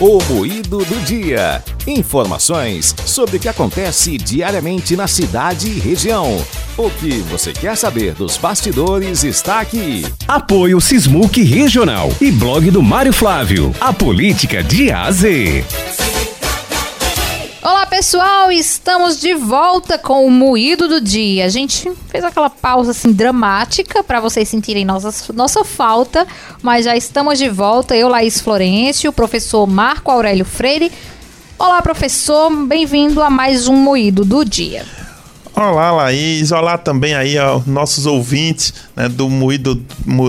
O Moído do Dia. Informações sobre o que acontece diariamente na cidade e região. O que você quer saber dos bastidores está aqui. Apoio Sismuc Regional e blog do Mário Flávio. A política de A a Z. Olá pessoal, estamos de volta com o Moído do Dia. A gente fez aquela pausa assim dramática para vocês sentirem nossa, nossa falta, mas já estamos de volta. Eu, Laís Florencio, o professor Marco Aurélio Freire. Olá, professor, bem-vindo a mais um Moído do Dia. Olá, Laís. Olá também aí aos nossos ouvintes né, do, moído,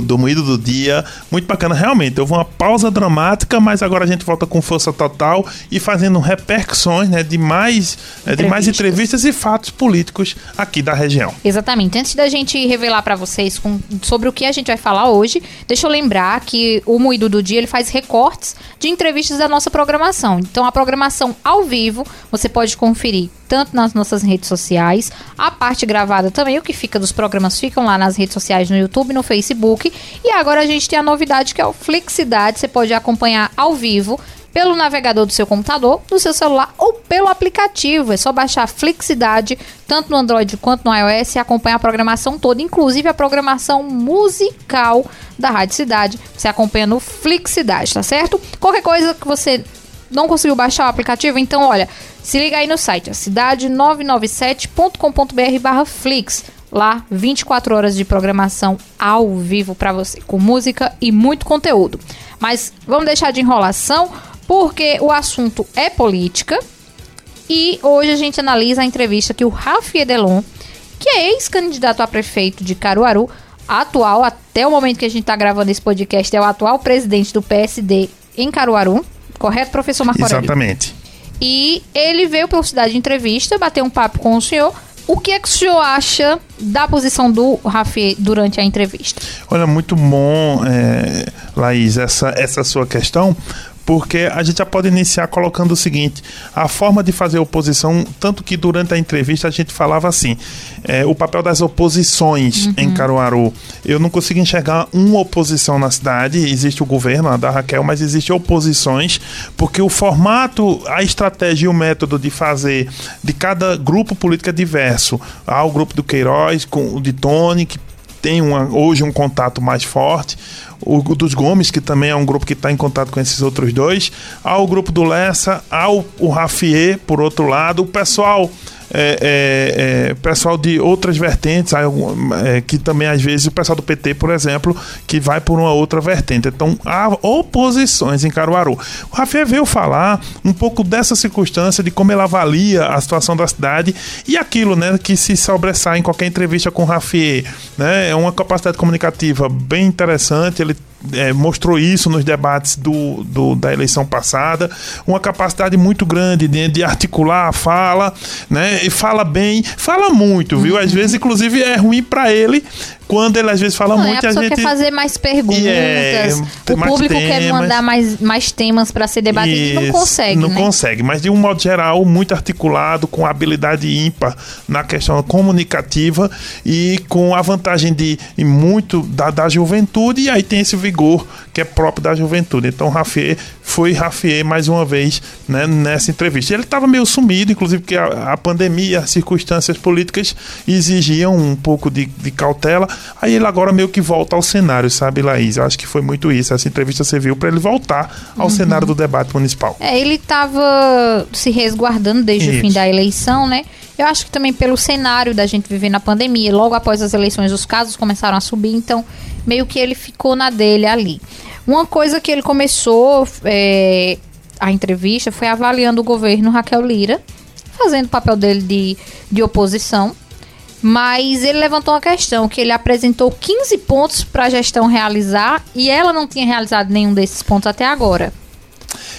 do Moído do Dia. Muito bacana, realmente. Houve uma pausa dramática, mas agora a gente volta com força total e fazendo repercussões né, de, mais, né, de mais entrevistas e fatos políticos aqui da região. Exatamente. Antes da gente revelar para vocês com, sobre o que a gente vai falar hoje, deixa eu lembrar que o Moído do Dia ele faz recortes de entrevistas da nossa programação. Então, a programação ao vivo você pode conferir tanto nas nossas redes sociais, a parte gravada também, o que fica dos programas ficam lá nas redes sociais, no YouTube, no Facebook. E agora a gente tem a novidade que é o Flixidade, você pode acompanhar ao vivo pelo navegador do seu computador, do seu celular ou pelo aplicativo. É só baixar a Flixidade, tanto no Android quanto no iOS, e acompanhar a programação toda, inclusive a programação musical da Rádio Cidade. Você acompanha no Flixidade, tá certo? Qualquer coisa que você não conseguiu baixar o aplicativo, então olha, se liga aí no site, cidade997.com.br barra Flix. Lá, 24 horas de programação ao vivo para você, com música e muito conteúdo. Mas vamos deixar de enrolação, porque o assunto é política. E hoje a gente analisa a entrevista que o Rafi Edelon, que é ex-candidato a prefeito de Caruaru, atual, até o momento que a gente está gravando esse podcast, é o atual presidente do PSD em Caruaru. Correto, professor Marco Aurélio? E ele veio para o Cidade de Entrevista, bater um papo com o senhor. O que é que o senhor acha da posição do Rafi durante a entrevista? Olha, muito bom, é, Laís, essa, essa sua questão, porque a gente já pode iniciar colocando o seguinte: a forma de fazer oposição, tanto que durante a entrevista a gente falava assim, é, o papel das oposições uhum. em Caruaru. Eu não consigo enxergar uma oposição na cidade, existe o governo, a da Raquel, mas existe oposições, porque o formato, a estratégia e o método de fazer de cada grupo político é diverso. Há o grupo do Queiroz, com o de Tony, que tem uma, hoje um contato mais forte. O dos Gomes, que também é um grupo que está em contato com esses outros dois. Há o grupo do Lessa, há o, o Rafier, por outro lado. O pessoal é, é, é, pessoal de outras vertentes, é, que também às vezes o pessoal do PT, por exemplo, que vai por uma outra vertente. Então há oposições em Caruaru. O Rafael veio falar um pouco dessa circunstância, de como ele avalia a situação da cidade e aquilo né, que se sobressai em qualquer entrevista com o Rafael. Né, é uma capacidade comunicativa bem interessante, ele é, mostrou isso nos debates do, do, da eleição passada, uma capacidade muito grande de, de, articular a fala, né? E fala bem, fala muito, viu? Às vezes, inclusive, é ruim para ele quando ele às vezes fala não, muito, a, a gente quer fazer mais perguntas. É, o público temas. quer mandar mais, mais temas para ser debatido e não consegue. Não né? consegue, mas de um modo geral, muito articulado, com habilidade ímpar na questão comunicativa e com a vantagem de muito da, da juventude, e aí tem esse vigor que é próprio da juventude. Então, Rafier foi Rafier mais uma vez né, nessa entrevista. Ele estava meio sumido, inclusive porque a, a, pandemia, as circunstâncias políticas exigiam um pouco de, de, cautela. Aí ele agora meio que volta ao cenário, sabe, Laís? Eu acho que foi muito isso. Essa entrevista serviu para ele voltar ao uhum. cenário do debate municipal. É, ele estava se resguardando desde isso. o fim da eleição, né? Eu acho que também pelo cenário da gente viver na pandemia, logo após as eleições os casos começaram a subir, então meio que ele ficou na dele ali. Uma coisa que ele começou é, a entrevista foi avaliando o governo Raquel Lira, fazendo o papel dele de, de oposição. Mas ele levantou uma questão que ele apresentou 15 pontos para a gestão realizar e ela não tinha realizado nenhum desses pontos até agora.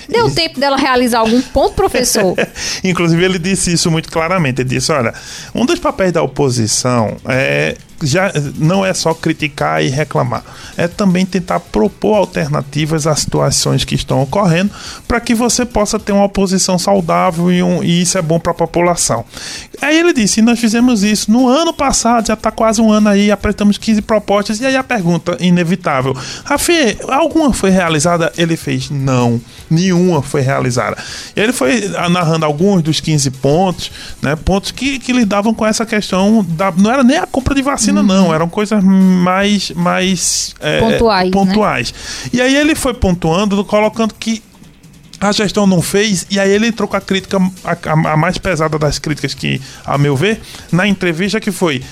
Deu isso. tempo dela realizar algum ponto, professor? Inclusive, ele disse isso muito claramente. Ele disse: olha, um dos papéis da oposição é já não é só criticar e reclamar, é também tentar propor alternativas às situações que estão ocorrendo para que você possa ter uma oposição saudável e, um, e isso é bom para a população. Aí ele disse: nós fizemos isso no ano passado, já está quase um ano aí, apresentamos 15 propostas, e aí a pergunta inevitável: Rafi, alguma foi realizada? Ele fez: não, nenhuma foi realizada. Ele foi narrando alguns dos 15 pontos, né, pontos que, que lidavam com essa questão da. Não era nem a compra de vacina, uhum. não, eram coisas mais. mais é, pontuais. pontuais. Né? E aí ele foi pontuando, colocando que a gestão não fez, e aí ele entrou com a crítica, a, a, mais pesada das críticas que, a meu ver, na entrevista que foi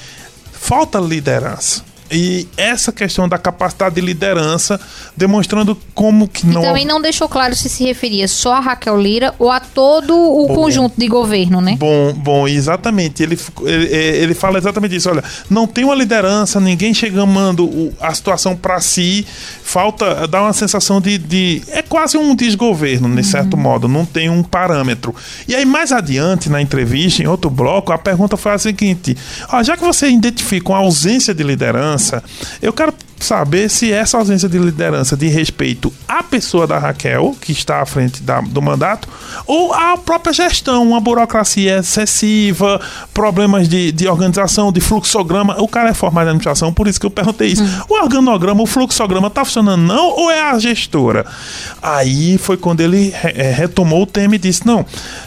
falta liderança. E essa questão da capacidade de liderança, demonstrando como que não. E também não deixou claro se se referia só a Raquel Lira ou a todo o bom, conjunto de governo, né? Bom, bom, exatamente. Ele, ele, ele fala exatamente isso. Olha, não tem uma liderança, ninguém chamando a situação para si, falta, dá uma sensação de, de. É quase um desgoverno, de uhum. certo modo, não tem um parâmetro. E aí, mais adiante, na entrevista, em outro bloco, a pergunta foi a seguinte: ó, já que você identifica uma ausência de liderança, liderança. Eu quero saber se essa ausência de liderança de respeito à pessoa da Raquel, que está à frente da, do mandato, ou à própria gestão, uma burocracia excessiva, problemas de, de organização, de fluxograma. O cara é formado em administração, por isso que eu perguntei isso. Hum. O organograma, o fluxograma está funcionando não ou é a gestora? Aí foi quando ele re, é, retomou o tema e disse: não,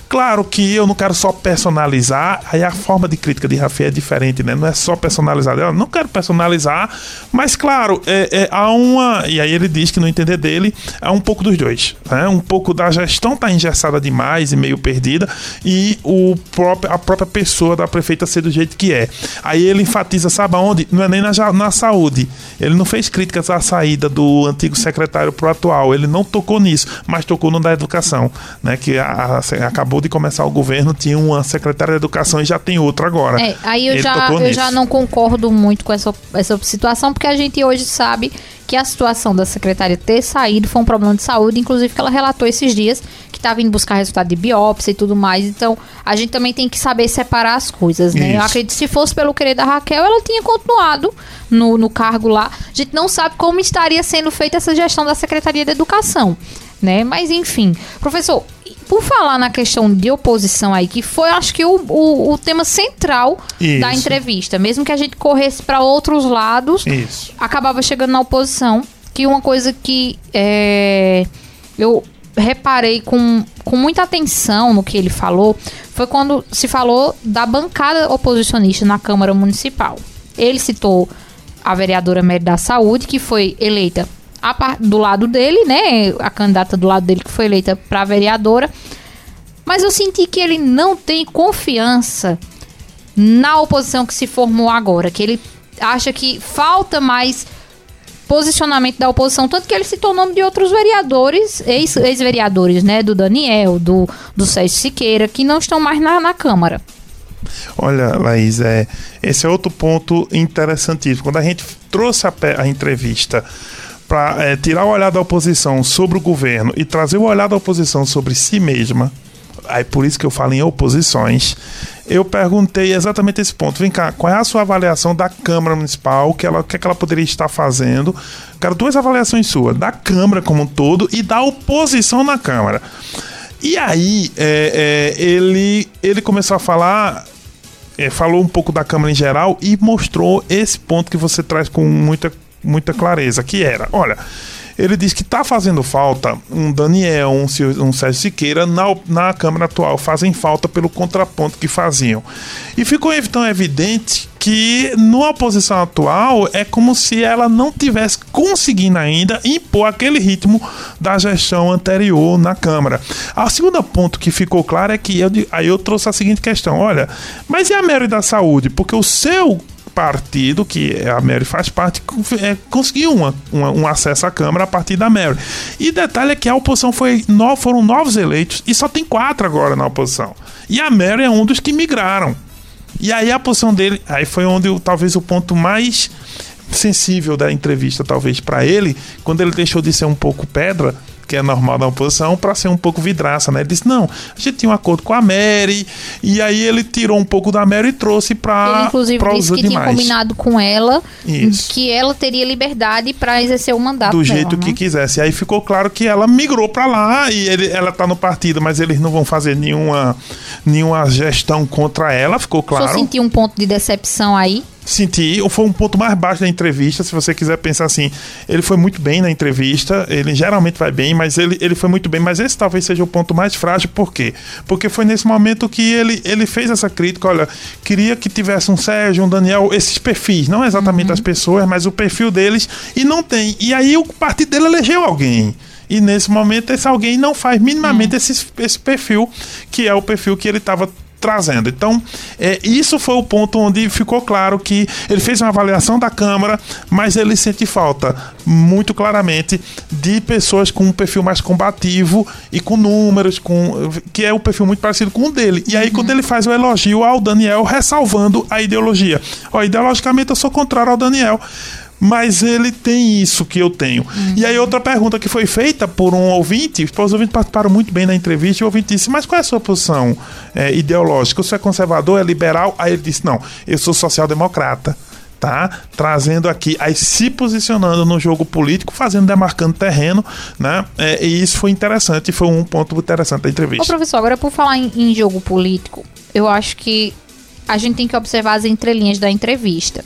claro que eu não quero só personalizar, aí a forma de crítica de Rafael é diferente, né? Não é só personalizar. Eu não quero personalizar, mas claro Claro, é, é, há uma. E aí ele diz que no entender dele, há um pouco dos dois. Né? Um pouco da gestão tá engessada demais e meio perdida, e o próprio, a própria pessoa da prefeita ser do jeito que é. Aí ele enfatiza, sabe aonde? Não é nem na, na saúde. Ele não fez críticas à saída do antigo secretário pro atual. Ele não tocou nisso, mas tocou no da educação. Né? Que a, a, acabou de começar o governo, tinha uma secretária de educação e já tem outra agora. É, aí eu, já, eu já não concordo muito com essa, essa situação, porque a gente hoje hoje sabe que a situação da secretária ter saído foi um problema de saúde, inclusive que ela relatou esses dias que estava indo buscar resultado de biópsia e tudo mais. Então, a gente também tem que saber separar as coisas, né? Isso. Eu acredito que se fosse pelo querer da Raquel, ela tinha continuado no, no cargo lá. A gente não sabe como estaria sendo feita essa gestão da Secretaria de Educação, né? Mas enfim, professor, por falar na questão de oposição aí, que foi, acho que, o, o, o tema central Isso. da entrevista. Mesmo que a gente corresse para outros lados, Isso. acabava chegando na oposição. Que uma coisa que é, eu reparei com, com muita atenção no que ele falou foi quando se falou da bancada oposicionista na Câmara Municipal. Ele citou a vereadora Mary da Saúde, que foi eleita a, do lado dele, né? A candidata do lado dele que foi eleita para vereadora. Mas eu senti que ele não tem confiança na oposição que se formou agora, que ele acha que falta mais posicionamento da oposição, tanto que ele citou o nome de outros vereadores, ex-vereadores, ex né, do Daniel, do, do Sérgio Siqueira, que não estão mais na, na Câmara. Olha, Laís, é, esse é outro ponto interessantíssimo. Quando a gente trouxe a, a entrevista para é, tirar o olhar da oposição sobre o governo e trazer o olhar da oposição sobre si mesma, aí por isso que eu falo em oposições, eu perguntei exatamente esse ponto. Vem cá, qual é a sua avaliação da Câmara Municipal? O que ela, que, é que ela poderia estar fazendo? Quero duas avaliações suas, da Câmara como um todo e da oposição na Câmara. E aí, é, é, ele, ele começou a falar é, falou um pouco da Câmara em geral e mostrou esse ponto que você traz com muita muita clareza, que era, olha, ele diz que está fazendo falta um Daniel, um, um Sérgio Siqueira na, na Câmara atual, fazem falta pelo contraponto que faziam. E ficou então evidente que na oposição atual é como se ela não tivesse conseguindo ainda impor aquele ritmo da gestão anterior na Câmara. A segunda ponto que ficou claro é que eu, aí eu trouxe a seguinte questão: olha, mas e a Mary da Saúde? Porque o seu partido, que a Mary faz parte, é, conseguiu uma, uma, um acesso à Câmara a partir da Mary. E detalhe é que a oposição foi no, foram novos eleitos e só tem quatro agora na oposição. E a Mary é um dos que migraram. E aí a posição dele, aí foi onde talvez o ponto mais sensível da entrevista, talvez para ele, quando ele deixou de ser um pouco pedra, que é normal da oposição, para ser um pouco vidraça, né? Ele disse: não, a gente tinha um acordo com a Mary, e aí ele tirou um pouco da Mary e trouxe para. Ele, inclusive, pra disse que tinha demais. combinado com ela Isso. que ela teria liberdade para exercer o mandato do dela, jeito né? que quisesse. Aí ficou claro que ela migrou pra lá e ele, ela tá no partido, mas eles não vão fazer nenhuma, nenhuma gestão contra ela, ficou claro. sentiu um ponto de decepção aí? Senti, foi um ponto mais baixo da entrevista, se você quiser pensar assim. Ele foi muito bem na entrevista, ele geralmente vai bem, mas ele, ele foi muito bem. Mas esse talvez seja o ponto mais frágil, por quê? Porque foi nesse momento que ele, ele fez essa crítica. Olha, queria que tivesse um Sérgio, um Daniel, esses perfis, não exatamente as pessoas, mas o perfil deles, e não tem. E aí o partido dele elegeu alguém. E nesse momento esse alguém não faz minimamente esse, esse perfil, que é o perfil que ele estava trazendo. Então, é, isso foi o ponto onde ficou claro que ele fez uma avaliação da Câmara, mas ele sente falta, muito claramente, de pessoas com um perfil mais combativo e com números, com que é um perfil muito parecido com o dele. E aí, quando ele faz o elogio ao Daniel, ressalvando a ideologia. Ó, ideologicamente, eu sou contrário ao Daniel. Mas ele tem isso que eu tenho. E aí, outra pergunta que foi feita por um ouvinte, os ouvintes participaram muito bem na entrevista, e o ouvinte disse: Mas qual é a sua posição é, ideológica? Você é conservador, é liberal? Aí ele disse: Não, eu sou social-democrata. Tá? Trazendo aqui, aí se posicionando no jogo político, fazendo, demarcando terreno, né? É, e isso foi interessante, foi um ponto interessante da Ô, entrevista. professor, agora por falar em, em jogo político, eu acho que a gente tem que observar as entrelinhas da entrevista.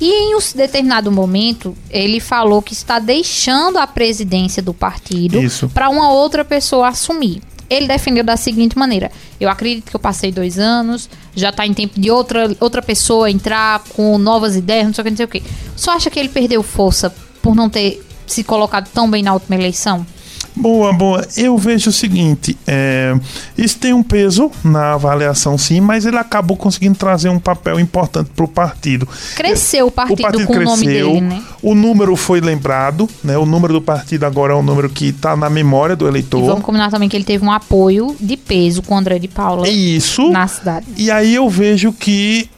E em um determinado momento, ele falou que está deixando a presidência do partido para uma outra pessoa assumir. Ele defendeu da seguinte maneira: Eu acredito que eu passei dois anos, já está em tempo de outra, outra pessoa entrar com novas ideias, não sei o que, não sei o que. Só acha que ele perdeu força por não ter se colocado tão bem na última eleição? Boa, boa. Eu vejo o seguinte: é, isso tem um peso na avaliação, sim, mas ele acabou conseguindo trazer um papel importante para o partido. Cresceu o partido, com o nome dele, né? O número foi lembrado, né? O número do partido agora é um número que está na memória do E eleitor. vamos combinar também que ele teve um apoio de peso com o André de Paula É isso. na cidade. E aí eu vejo que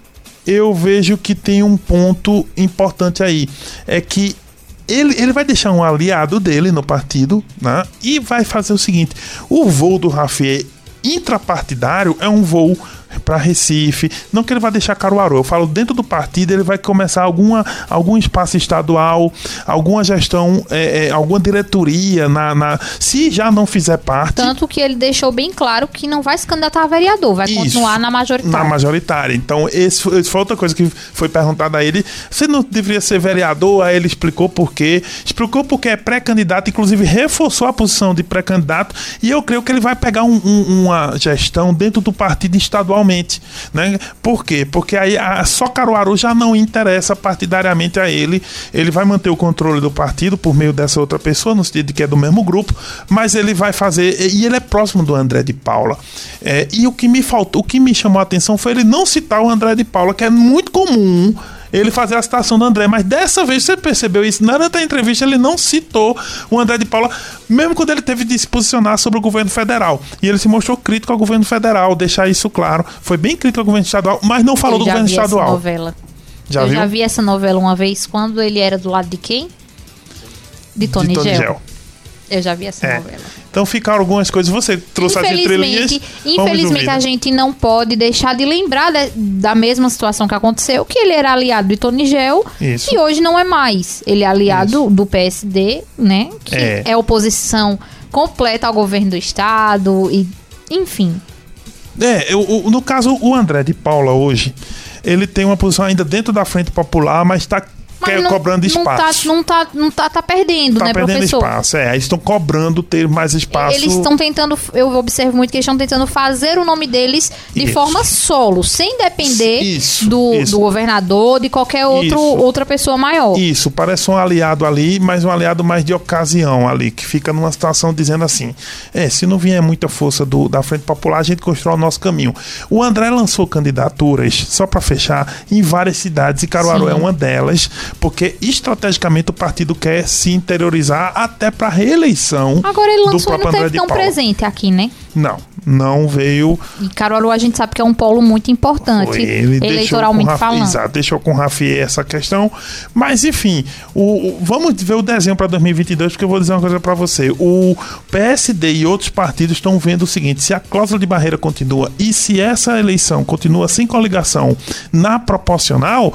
eu vejo que tem um ponto importante aí. É que ele, ele vai deixar um aliado dele no partido, né? E vai fazer o seguinte: o voo do Rafael intrapartidário é um voo para Recife, não que ele vai deixar Caruaru, eu falo dentro do partido ele vai começar alguma, algum espaço estadual, alguma gestão, é, é, alguma diretoria na, na- se já não fizer parte, Tanto que ele deixou bem claro que não vai se candidatar a vereador, vai Isso. continuar na majoritária. Na majoritária. Então, esse, foi- esse foi outra coisa que foi perguntada a ele. Você não deveria ser vereador? Aí ele explicou por quê. Explicou porque é pré-candidato, inclusive reforçou a posição de pré-candidato. E eu creio que ele vai pegar um- um- uma gestão dentro do partido estadualmente. Né? Por quê? Porque aí a, só Caruaru já não interessa partidariamente a ele. Ele vai manter o controle do partido por meio dessa outra pessoa, no sentido de que é do mesmo grupo, mas ele vai fazer. E ele é próximo do André de Paula. É, e o que me faltou, o que me chamou a atenção foi ele não citar o André de Paula, que é muito comum ele fazer a citação do André, mas dessa vez você percebeu isso. Durante a entrevista ele não citou o André de Paula, mesmo quando ele teve de se posicionar sobre o governo federal. E ele se mostrou crítico ao governo federal, deixar isso claro. Foi bem crítico ao governo estadual, mas não falou Eu do já governo vi essa estadual. novela. Já eu viu? já vi essa novela uma vez quando ele era do lado de quem? De Tony, de Tony Gel. Gel. Eu já vi essa É. novela. Então ficaram algumas coisas. Você trouxe as entrelinhas. Infelizmente, ouvir. a gente não pode deixar de lembrar de- da mesma situação que aconteceu, que ele era aliado de Tony Gel Isso. e hoje não é mais. Ele é aliado do PSD, né? Que É. é. oposição completa ao governo do estado e enfim. É, eu- no caso, o André de Paula hoje, ele tem uma posição ainda dentro da frente popular, mas está Mas não, cobrando não tá, espaço. não tá, não tá, tá perdendo, Tá né, perdendo professor? espaço. É, eles estão cobrando ter mais espaço. Eles estão tentando, eu observo muito que eles estão tentando fazer o nome deles de Isso. forma solo, sem depender Isso, do, isso. do governador, de qualquer outro, outra pessoa maior. Isso, parece um aliado ali, mas um aliado mais de ocasião ali, que fica numa situação dizendo assim: é, se não vier muita força do, da Frente Popular, a gente constrói o nosso caminho. O André lançou candidaturas, só para fechar, em várias cidades, e Caruaru Sim. é uma delas, porque estrategicamente o partido quer se interiorizar até para reeleição Agora ele do lançou e próprio não André teve de tão Paula. presente aqui, né? Não, não veio. E Caruaru a gente sabe que é um polo muito importante, Foi, ele eleitoralmente falando. Exato, deixou com o Rafi essa questão. Mas, enfim, o, o- vamos ver o desenho para 2022, porque eu vou dizer uma coisa para você. O PSD e outros partidos estão vendo o seguinte: se a cláusula de barreira continua e se essa eleição continua sem coligação na proporcional.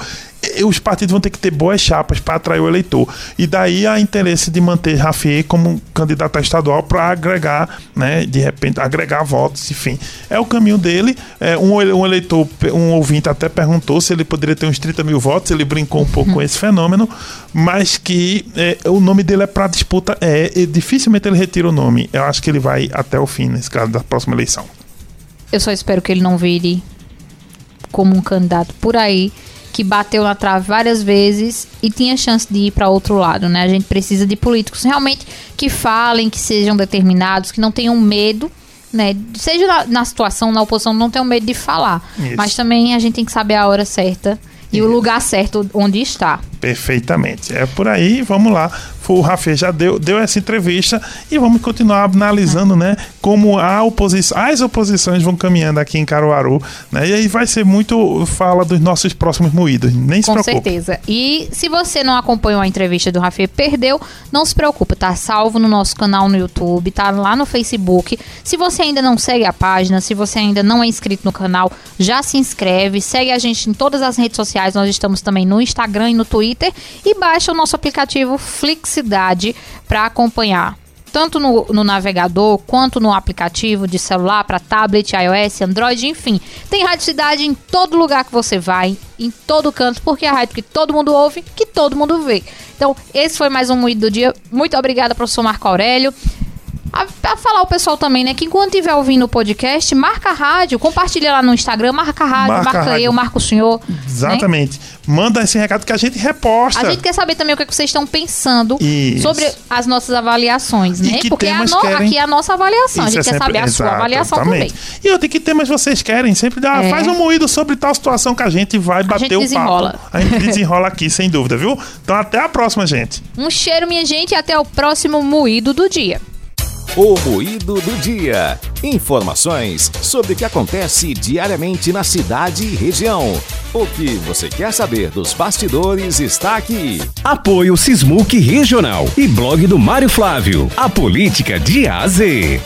Os partidos vão ter que ter boas chapas para atrair o eleitor. E daí há interesse de manter Rafier como candidato a estadual para agregar, né, de repente, agregar votos, enfim. É o caminho dele. É, um, um eleitor, um ouvinte até perguntou se ele poderia ter uns 30 mil votos, ele brincou um pouco com esse fenômeno, mas que é, o nome dele é para disputa. É, e dificilmente ele retira o nome. Eu acho que ele vai até o fim, nesse caso, da próxima eleição. Eu só espero que ele não vire como um candidato por aí que bateu na trave várias vezes e tinha chance de ir para outro lado, né? A gente precisa de políticos realmente que falem, que sejam determinados, que não tenham medo, né? Seja na, na situação, na oposição, não tenham medo de falar. Isso. Mas também a gente tem que saber a hora certa e o lugar certo onde está. Perfeitamente. É por aí, vamos lá. O Rafael já deu, deu essa entrevista e vamos continuar analisando, né, como a oposição, as oposições vão caminhando aqui em Caruaru, né? E aí vai ser muito fala dos nossos próximos moídos. Nem se Com preocupe. certeza. E se você não acompanhou a entrevista do Rafael perdeu, não se preocupe, tá salvo no nosso canal no YouTube, tá lá no Facebook. Se você ainda não segue a página, se você ainda não é inscrito no canal, já se inscreve, segue a gente em todas as redes sociais, nós estamos também no Instagram e no Twitter e baixa o nosso aplicativo Flixidade para acompanhar tanto no, no navegador quanto no aplicativo de celular para tablet, iOS, Android, enfim. Tem Rádio Cidade em todo lugar que você vai, em todo canto, porque é a rádio que todo mundo ouve, que todo mundo vê. Então, esse foi mais um Moído do Dia. Muito obrigada, professor Marco Aurélio. A, pra falar o pessoal também, né, que enquanto estiver ouvindo o podcast, marca a rádio, compartilha lá no Instagram, marca a rádio, Marca a marca, rádio. eu, marca o senhor. né? Exatamente. Manda esse recado que a gente reposta. A gente quer saber também o que, é que vocês estão pensando Isso. sobre as nossas avaliações, né? que Porque é a no- querem- aqui é a nossa avaliação. a Isso gente é quer sempre- saber a sua Exato, avaliação exatamente. também. E outra, que temas vocês querem? Sempre dá, É. faz um moído sobre tal situação que a gente vai bater gente o desenrola. papo. A gente desenrola aqui, sem dúvida, viu? Então até a próxima, gente. Um cheiro, minha gente, e até o próximo moído do dia. O Moído do Dia. Informações sobre o que acontece diariamente na cidade e região. O que você quer saber dos bastidores está aqui. Apoio Sismuc Regional e blog do Mário Flávio. A política de A a Z.